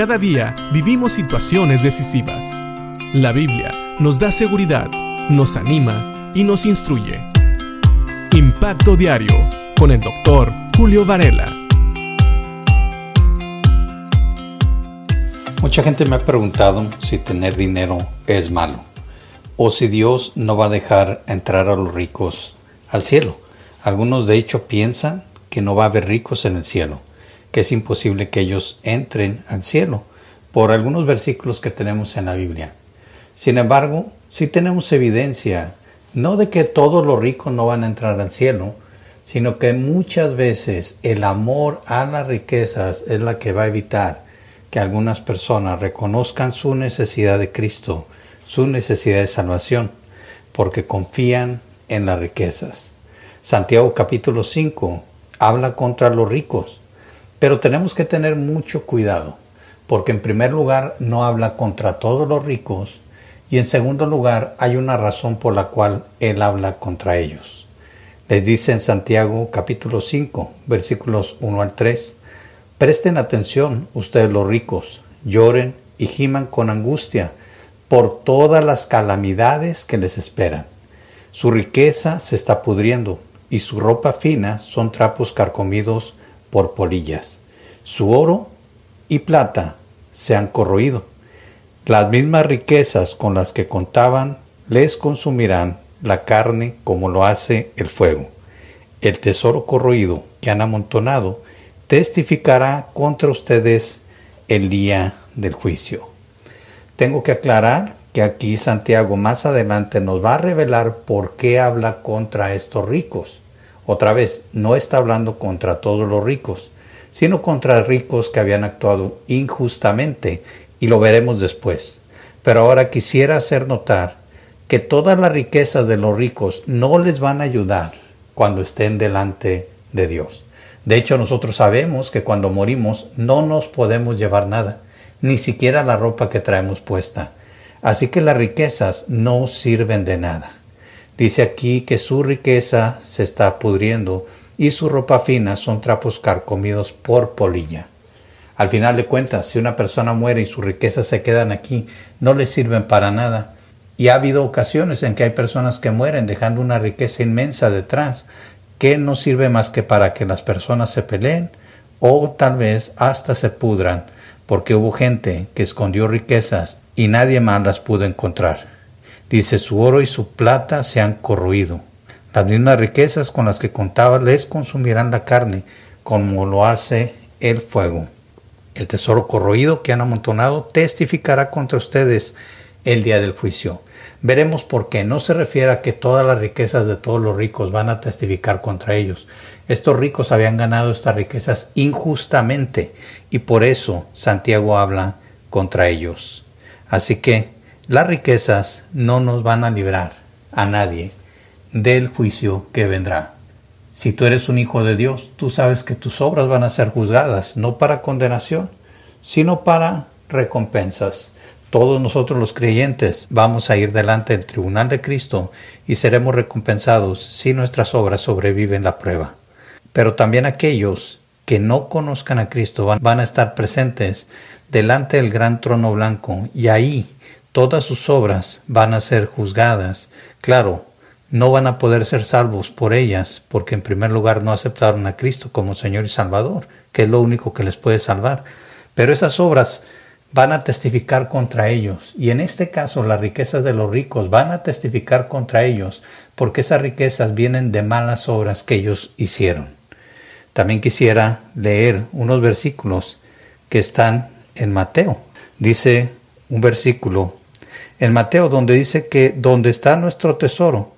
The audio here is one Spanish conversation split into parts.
Cada día vivimos situaciones decisivas. La Biblia nos da seguridad, nos anima y nos instruye. Impacto Diario con el doctor Julio Varela. Mucha gente me ha preguntado si tener dinero es malo o si Dios no va a dejar entrar a los ricos al cielo. Algunos de hecho piensan que no va a haber ricos en el cielo, que es imposible que ellos entren al cielo, por algunos versículos que tenemos en la Biblia. Sin embargo, sí tenemos evidencia, no de que todos los ricos no van a entrar al cielo, sino que muchas veces el amor a las riquezas es la que va a evitar que algunas personas reconozcan su necesidad de Cristo, su necesidad de salvación, porque confían en las riquezas. Santiago capítulo 5 habla contra los ricos, pero tenemos que tener mucho cuidado, porque en primer lugar no habla contra todos los ricos, y en segundo lugar hay una razón por la cual él habla contra ellos. Les dice en Santiago capítulo 5 versículos 1 al 3, Presten atención ustedes los ricos, lloren y giman con angustia por todas las calamidades que les esperan. Su riqueza se está pudriendo y su ropa fina son trapos carcomidos por polillas. Su oro y plata se han corroído. Las mismas riquezas con las que contaban les consumirán la carne como lo hace el fuego. El tesoro corroído que han amontonado testificará contra ustedes el día del juicio. Tengo que aclarar que aquí Santiago más adelante nos va a revelar por qué habla contra estos ricos. Otra vez, no está hablando contra todos los ricos, sino contra ricos que habían actuado injustamente, y lo veremos después. Pero ahora quisiera hacer notar que todas las riquezas de los ricos no les van a ayudar cuando estén delante de Dios. De hecho, nosotros sabemos que cuando morimos no nos podemos llevar nada, ni siquiera la ropa que traemos puesta. Así que las riquezas no sirven de nada. Dice aquí que su riqueza se está pudriendo y su ropa fina son trapos carcomidos por polilla. Al final de cuentas, si una persona muere y sus riquezas se quedan aquí, no le sirven para nada. Y ha habido ocasiones en que hay personas que mueren dejando una riqueza inmensa detrás, que no sirve más que para que las personas se peleen o tal vez hasta se pudran, porque hubo gente que escondió riquezas y nadie más las pudo encontrar. Dice, su oro y su plata se han corroído. Las mismas riquezas con las que contaba les consumirán la carne, como lo hace el fuego. El tesoro corroído que han amontonado testificará contra ustedes el día del juicio. Veremos por qué. No se refiere a que todas las riquezas de todos los ricos van a testificar contra ellos. Estos ricos habían ganado estas riquezas injustamente y por eso Santiago habla contra ellos. Así que las riquezas no nos van a librar a nadie del juicio que vendrá. Si tú eres un hijo de Dios, tú sabes que tus obras van a ser juzgadas, no para condenación, sino para recompensas. Todos nosotros los creyentes vamos a ir delante del tribunal de Cristo y seremos recompensados si nuestras obras sobreviven la prueba. Pero también aquellos que no conozcan a Cristo van, a estar presentes delante del gran trono blanco y ahí todas sus obras van a ser juzgadas. Claro, no van a poder ser salvos por ellas porque en primer lugar no aceptaron a Cristo como Señor y Salvador, que es lo único que les puede salvar. Pero esas obras van a testificar contra ellos. Y en este caso las riquezas de los ricos van a testificar contra ellos porque esas riquezas vienen de malas obras que ellos hicieron. También quisiera leer unos versículos que están en Mateo. Dice un versículo en Mateo donde dice que donde está nuestro tesoro,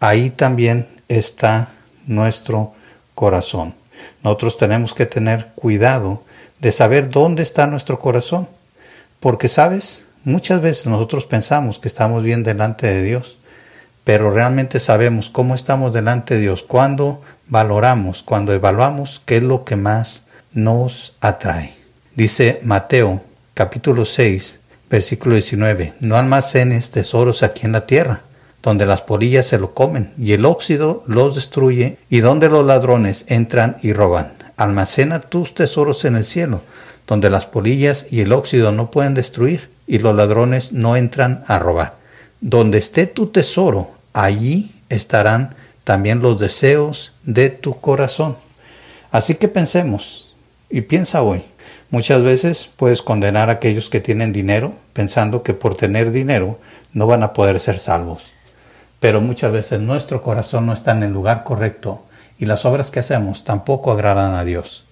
ahí también está nuestro corazón. Nosotros tenemos que tener cuidado de saber dónde está nuestro corazón porque, sabes, muchas veces nosotros pensamos que estamos bien delante de Dios, pero realmente sabemos cómo estamos delante de Dios cuando valoramos, cuando evaluamos qué es lo que más nos atrae. Dice Mateo capítulo 6, versículo 19, no almacenes tesoros aquí en la tierra, donde las polillas se lo comen y el óxido los destruye y donde los ladrones entran y roban. Almacena tus tesoros en el cielo donde las polillas y el óxido no pueden destruir y los ladrones no entran a robar. Donde esté tu tesoro, allí estarán también los deseos de tu corazón. Así que pensemos y piensa hoy. Muchas veces puedes condenar a aquellos que tienen dinero pensando que por tener dinero no van a poder ser salvos. Pero muchas veces nuestro corazón no está en el lugar correcto y las obras que hacemos tampoco agradan a Dios.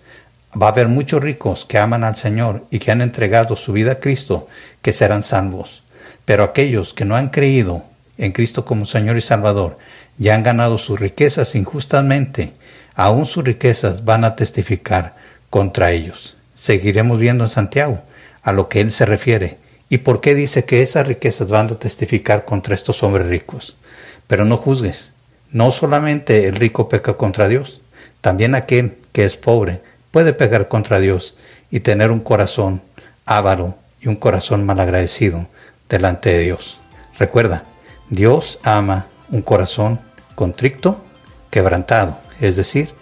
Va a haber muchos ricos que aman al Señor y que han entregado su vida a Cristo que serán salvos. Pero aquellos que no han creído en Cristo como Señor y Salvador y han ganado sus riquezas injustamente, aún sus riquezas van a testificar contra ellos. Seguiremos viendo en Santiago a lo que él se refiere y por qué dice que esas riquezas van a testificar contra estos hombres ricos. Pero no juzgues, no solamente el rico peca contra Dios, también aquel que es pobre puede pecar contra Dios y tener un corazón avaro y un corazón malagradecido delante de Dios. Recuerda, Dios ama un corazón contrito, quebrantado, es decir,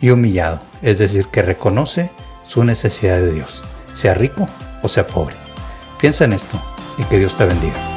y humillado, es decir, que reconoce su necesidad de Dios, sea rico o sea pobre. Piensa en esto y que Dios te bendiga.